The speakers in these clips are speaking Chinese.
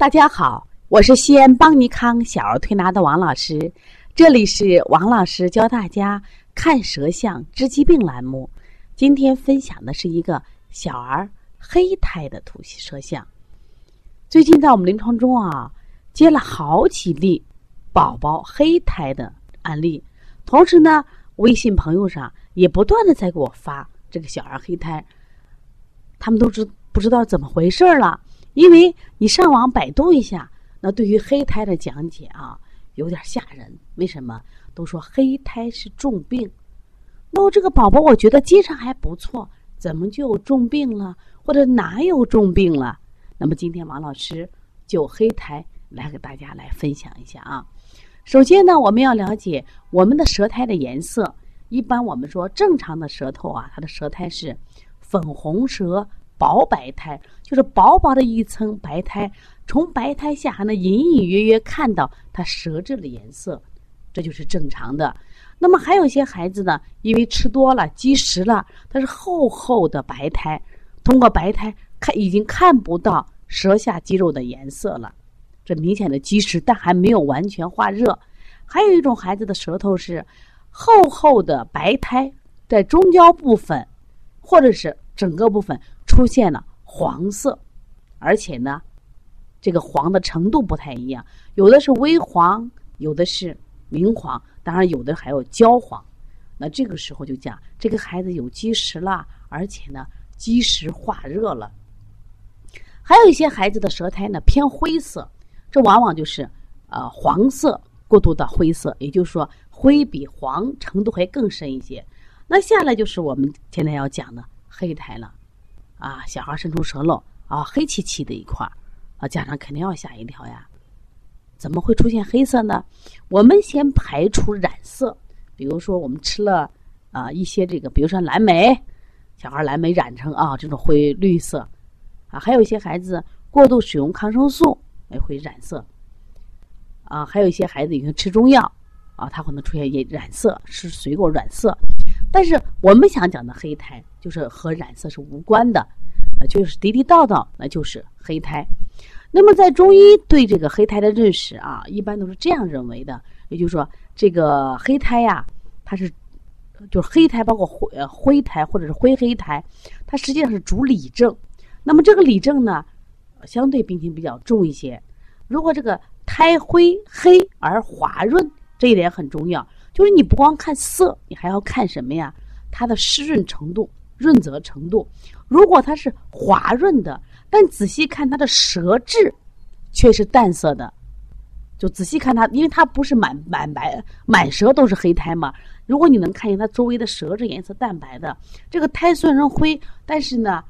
大家好，我是西安邦尼康小儿推拿的王老师，这里是王老师教大家看舌象治疾病栏目。今天分享的是一个小儿黑胎的图舌象。最近在我们临床中啊，接了好几例宝宝黑胎的案例，同时呢，微信朋友上也不断的在给我发这个小儿黑胎，他们都知不知道怎么回事了。因为你上网百度一下，那对于黑胎的讲解啊，有点吓人。为什么？都说黑胎是重病，那我这个宝宝我觉得精神还不错，怎么就重病了？或者哪有重病了？那么今天王老师就黑胎来给大家来分享一下啊。首先呢，我们要了解我们的舌苔的颜色。一般我们说正常的舌头啊，它的舌苔是粉红舌。薄白苔就是薄薄的一层白苔，从白苔下还能隐隐约约看到它舌质的颜色，这就是正常的。那么还有些孩子呢，因为吃多了积食了，它是厚厚的白苔，通过白苔看已经看不到舌下肌肉的颜色了，这明显的积食，但还没有完全化热。还有一种孩子的舌头是厚厚的白苔，在中焦部分或者是整个部分。出现了黄色，而且呢，这个黄的程度不太一样，有的是微黄，有的是明黄，当然有的还有焦黄。那这个时候就讲这个孩子有积食了，而且呢积食化热了。还有一些孩子的舌苔呢偏灰色，这往往就是呃黄色过渡到灰色，也就是说灰比黄程度还更深一些。那下来就是我们现在要讲的黑苔了。啊，小孩伸出舌头啊，黑漆漆的一块儿，啊，家长肯定要吓一跳呀。怎么会出现黑色呢？我们先排除染色，比如说我们吃了啊一些这个，比如说蓝莓，小孩蓝莓染成啊这种灰绿色，啊，还有一些孩子过度使用抗生素也会染色，啊，还有一些孩子已经吃中药啊，他可能出现也染色，是水果染色。但是我们想讲的黑苔，就是和染色是无关的，呃，就是地地道道，那就是黑苔。那么在中医对这个黑苔的认识啊，一般都是这样认为的，也就是说，这个黑苔呀，它是，就是黑苔，包括灰呃灰苔或者是灰黑苔，它实际上是主里症。那么这个里症呢，相对病情比较重一些。如果这个苔灰黑而滑润，这一点很重要。就是你不光看色，你还要看什么呀？它的湿润程度、润泽程度。如果它是滑润的，但仔细看它的舌质，却是淡色的。就仔细看它，因为它不是满满白满舌都是黑苔嘛。如果你能看见它周围的舌质颜色淡白的，这个苔虽然灰，但是呢，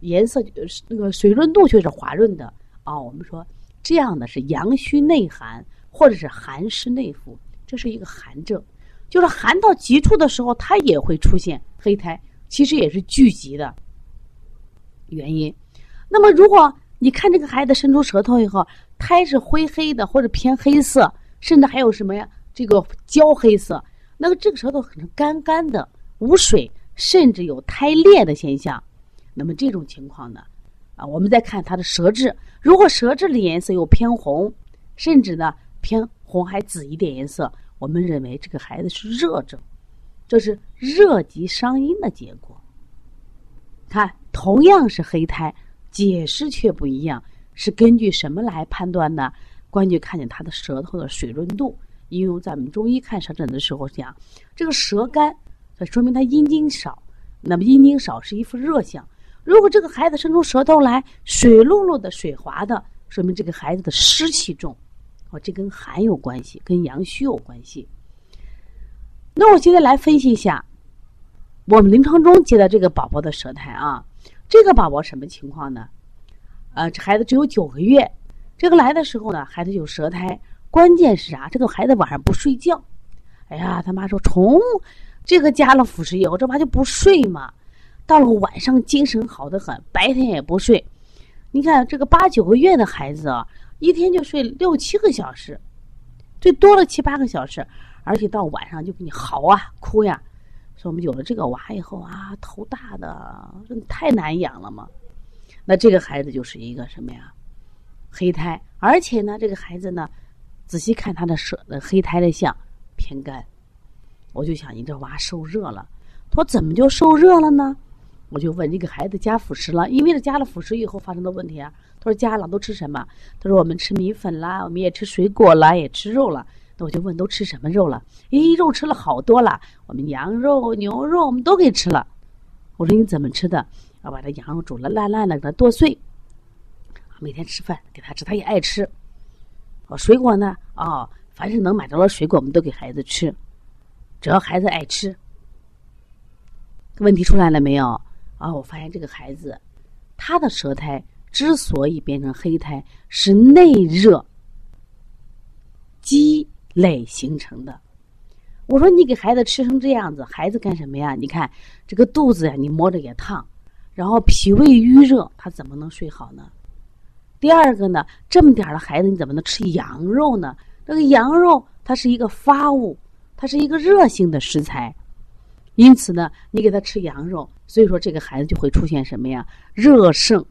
颜色那个水润度却是滑润的啊。我们说这样的是阳虚内寒，或者是寒湿内伏。这是一个寒症，就是寒到极处的时候，它也会出现黑苔，其实也是聚集的原因。那么，如果你看这个孩子伸出舌头以后，苔是灰黑的或者偏黑色，甚至还有什么呀？这个焦黑色，那么这个舌头可能干干的、无水，甚至有苔裂的现象。那么这种情况呢，啊，我们再看他的舌质，如果舌质的颜色又偏红，甚至呢偏。红还紫一点颜色，我们认为这个孩子是热症，这是热极伤阴的结果。看，同样是黑胎，解释却不一样，是根据什么来判断呢？关键看见他的舌头的水润度。因为咱们中医看舌诊的时候讲，这个舌干，这说明他阴经少。那么阴经少是一副热象。如果这个孩子伸出舌头来，水漉漉的、水滑的，说明这个孩子的湿气重。这跟寒有关系，跟阳虚有关系。那我现在来分析一下，我们临床中接的这个宝宝的舌苔啊，这个宝宝什么情况呢？呃，这孩子只有九个月，这个来的时候呢，孩子有舌苔，关键是啥？这个孩子晚上不睡觉。哎呀，他妈说从这个加了辅食以后，这娃就不睡嘛。到了晚上精神好的很，白天也不睡。你看这个八九个月的孩子啊。一天就睡六七个小时，最多了七八个小时，而且到晚上就给你嚎啊哭呀。说我们有了这个娃以后啊，头大的太难养了嘛。那这个孩子就是一个什么呀？黑胎，而且呢，这个孩子呢，仔细看他的舌黑胎的像偏干，我就想你这娃受热了。他说怎么就受热了呢？我就问这个孩子加辅食了，因为是加了辅食以后发生的问题啊。他说加了都吃什么？他说我们吃米粉啦，我们也吃水果啦，也吃肉了。那我就问都吃什么肉了？咦，肉吃了好多了，我们羊肉、牛肉我们都给吃了。我说你怎么吃的？要把这羊肉煮了烂烂的，给它剁碎。每天吃饭给他吃，他也爱吃。哦，水果呢？哦，凡是能买着的水果，我们都给孩子吃，只要孩子爱吃。问题出来了没有？啊，我发现这个孩子，他的舌苔之所以变成黑苔，是内热积累形成的。我说你给孩子吃成这样子，孩子干什么呀？你看这个肚子呀，你摸着也烫，然后脾胃郁热，他怎么能睡好呢？第二个呢，这么点儿的孩子你怎么能吃羊肉呢？这个羊肉它是一个发物，它是一个热性的食材，因此呢，你给他吃羊肉，所以说这个孩子就会出现什么呀？热盛、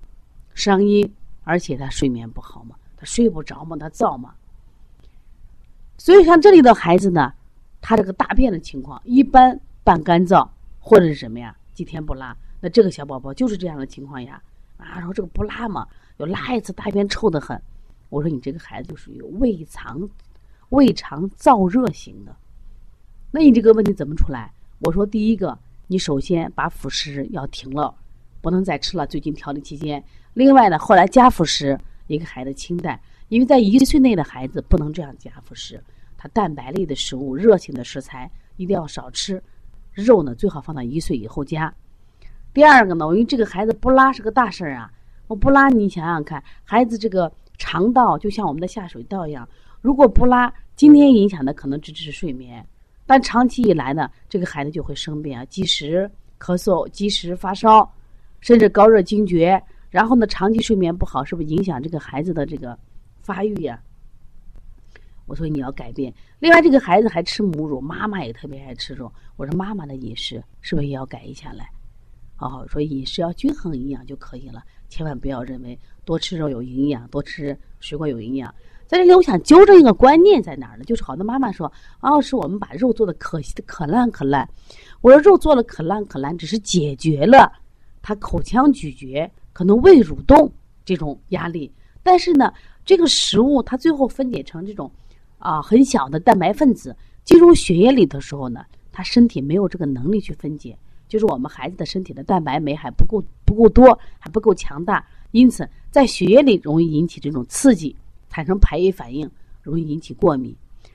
伤阴，而且他睡眠不好嘛，他睡不着嘛，他燥嘛。所以像这里的孩子呢，他这个大便的情况一般半干燥或者是什么呀？几天不拉，那这个小宝宝就是这样的情况呀。啊，然后这个不拉嘛。有拉一次大便臭的很，我说你这个孩子就属于胃肠胃肠燥热型的，那你这个问题怎么出来？我说第一个，你首先把辅食要停了，不能再吃了。最近调理期间，另外呢，后来加辅食，一个孩子清淡，因为在一岁内的孩子不能这样加辅食，他蛋白类的食物、热性的食材一定要少吃，肉呢最好放到一岁以后加。第二个呢，因为这个孩子不拉是个大事儿啊。我不拉，你想想看，孩子这个肠道就像我们的下水道一样，如果不拉，今天影响的可能只是睡眠，但长期以来呢，这个孩子就会生病啊，积食、咳嗽、积食、发烧，甚至高热惊厥。然后呢，长期睡眠不好，是不是影响这个孩子的这个发育呀？我说你要改变。另外，这个孩子还吃母乳，妈妈也特别爱吃肉。我说妈妈的饮食是不是也要改一下来？哦，说饮食要均衡营养就可以了。千万不要认为多吃肉有营养，多吃水果有营养。在这里，我想纠正一个观念在哪儿呢？就是好多妈妈说：“哦，是我们把肉做的可惜的可烂可烂。”我说：“肉做的可烂可烂，只是解决了他口腔咀嚼、可能胃蠕动这种压力。但是呢，这个食物它最后分解成这种啊很小的蛋白分子进入血液里的时候呢，他身体没有这个能力去分解。”就是我们孩子的身体的蛋白酶还不够不够多，还不够强大，因此在血液里容易引起这种刺激，产生排异反应，容易引起过敏。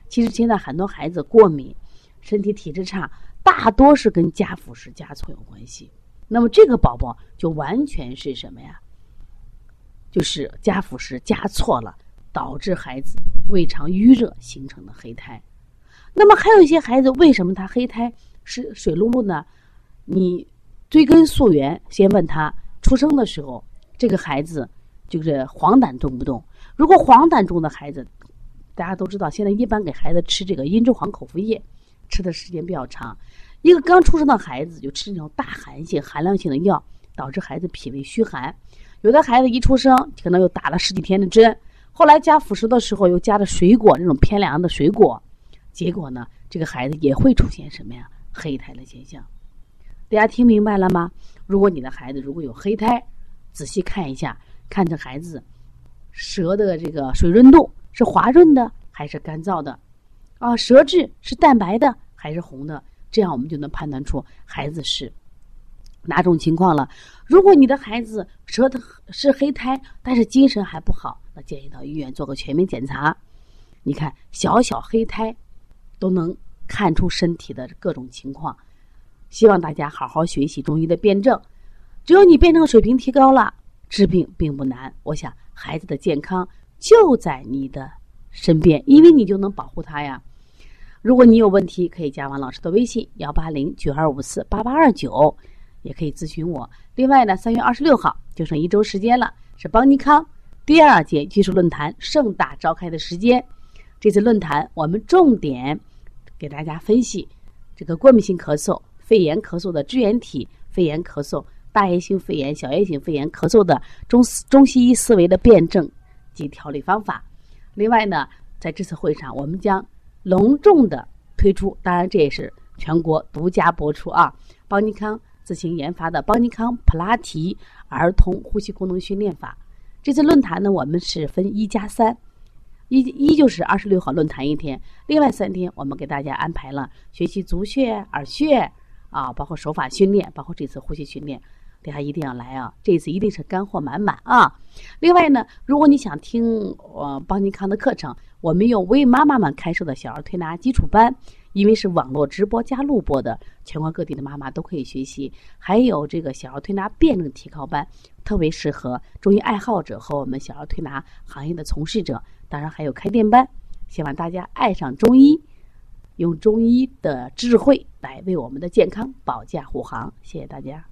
其实现在很多孩子过敏，身体体质差，大多是跟加辅食加错有关系。那么这个宝宝就完全是什么呀？就是加辅食加错了，导致孩子胃肠淤热形成的黑胎。那么还有一些孩子为什么他黑胎是水漉漉呢？你追根溯源，先问他出生的时候，这个孩子就是黄疸重不重？如果黄疸重的孩子，大家都知道，现在一般给孩子吃这个茵栀黄口服液，吃的时间比较长。一个刚出生的孩子就吃那种大寒性、寒凉性的药，导致孩子脾胃虚寒。有的孩子一出生可能又打了十几天的针，后来加辅食的时候又加了水果那种偏凉的水果，结果呢，这个孩子也会出现什么呀？黑苔的现象。大家听明白了吗？如果你的孩子如果有黑苔，仔细看一下，看这孩子舌的这个水润度是滑润的还是干燥的，啊，舌质是淡白的还是红的，这样我们就能判断出孩子是哪种情况了。如果你的孩子舌头是黑苔，但是精神还不好，那建议到医院做个全面检查。你看，小小黑苔都能看出身体的各种情况。希望大家好好学习中医的辩证，只要你辩证水平提高了，治病并不难。我想孩子的健康就在你的身边，因为你就能保护他呀。如果你有问题，可以加王老师的微信幺八零九二五四八八二九，也可以咨询我。另外呢，三月二十六号就剩一周时间了，是邦尼康第二届技术论坛盛大召开的时间。这次论坛我们重点给大家分析这个过敏性咳嗽。肺炎咳嗽的支原体肺炎咳嗽、大叶性肺炎、小叶性肺炎咳嗽的中中西医思维的辩证及。及调理方法。另外呢，在这次会上，我们将隆重的推出，当然这也是全国独家播出啊，邦尼康自行研发的邦尼康普拉提儿童呼吸功能训练法。这次论坛呢，我们是分一加三，一一就是二十六号论坛一天，另外三天我们给大家安排了学习足穴、耳穴啊，包括手法训练，包括这次呼吸训练。大家一定要来啊！这次一定是干货满满啊！另外呢，如果你想听呃邦尼康的课程，我们用为妈妈们开设的小儿推拿基础班，因为是网络直播加录播的，全国各地的妈妈都可以学习。还有这个小儿推拿辩证提高班，特别适合中医爱好者和我们小儿推拿行业的从事者。当然还有开店班，希望大家爱上中医，用中医的智慧来为我们的健康保驾护航。谢谢大家。